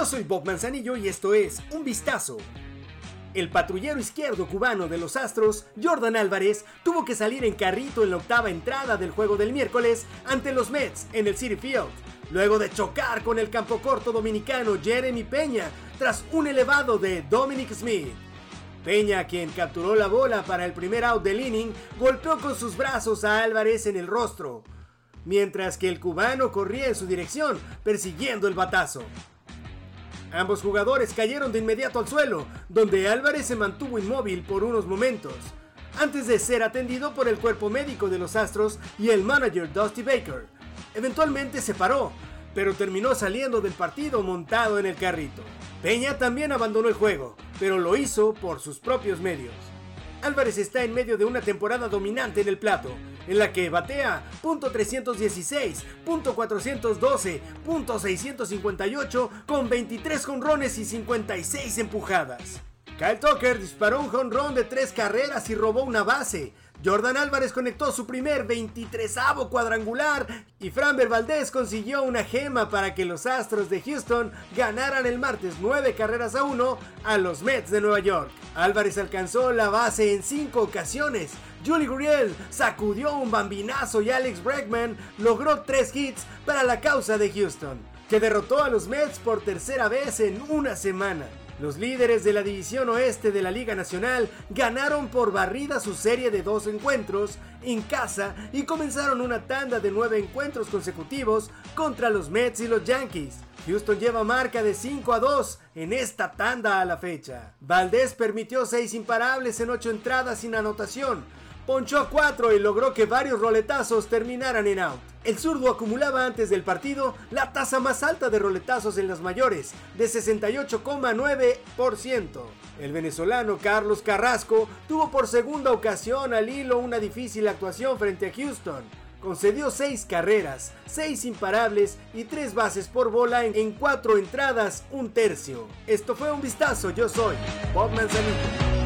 Yo soy Bob Manzanillo y esto es Un Vistazo. El patrullero izquierdo cubano de los Astros, Jordan Álvarez, tuvo que salir en carrito en la octava entrada del juego del miércoles ante los Mets en el City Field, luego de chocar con el campo corto dominicano Jeremy Peña tras un elevado de Dominic Smith. Peña, quien capturó la bola para el primer out del inning, golpeó con sus brazos a Álvarez en el rostro, mientras que el cubano corría en su dirección, persiguiendo el batazo. Ambos jugadores cayeron de inmediato al suelo, donde Álvarez se mantuvo inmóvil por unos momentos, antes de ser atendido por el cuerpo médico de los Astros y el manager Dusty Baker. Eventualmente se paró, pero terminó saliendo del partido montado en el carrito. Peña también abandonó el juego, pero lo hizo por sus propios medios. Álvarez está en medio de una temporada dominante en el plato, en la que batea .316, .412, .658 con 23 jonrones y 56 empujadas. Kyle Tucker disparó un jonrón de 3 carreras y robó una base. Jordan Álvarez conectó su primer 23 cuadrangular y Framber Valdez consiguió una gema para que los Astros de Houston ganaran el martes 9 carreras a 1 a los Mets de Nueva York. Álvarez alcanzó la base en 5 ocasiones. Julie Gurriel sacudió un bambinazo y Alex Bregman logró 3 hits para la causa de Houston, que derrotó a los Mets por tercera vez en una semana. Los líderes de la división oeste de la Liga Nacional ganaron por barrida su serie de dos encuentros en casa y comenzaron una tanda de nueve encuentros consecutivos contra los Mets y los Yankees. Houston lleva marca de 5 a 2 en esta tanda a la fecha. Valdés permitió seis imparables en ocho entradas sin anotación, ponchó a 4 y logró que varios roletazos terminaran en out. El zurdo acumulaba antes del partido la tasa más alta de roletazos en las mayores, de 68,9%. El venezolano Carlos Carrasco tuvo por segunda ocasión al hilo una difícil actuación frente a Houston. Concedió 6 carreras, 6 imparables y 3 bases por bola en 4 entradas, un tercio. Esto fue un vistazo, yo soy Bob Manzanito.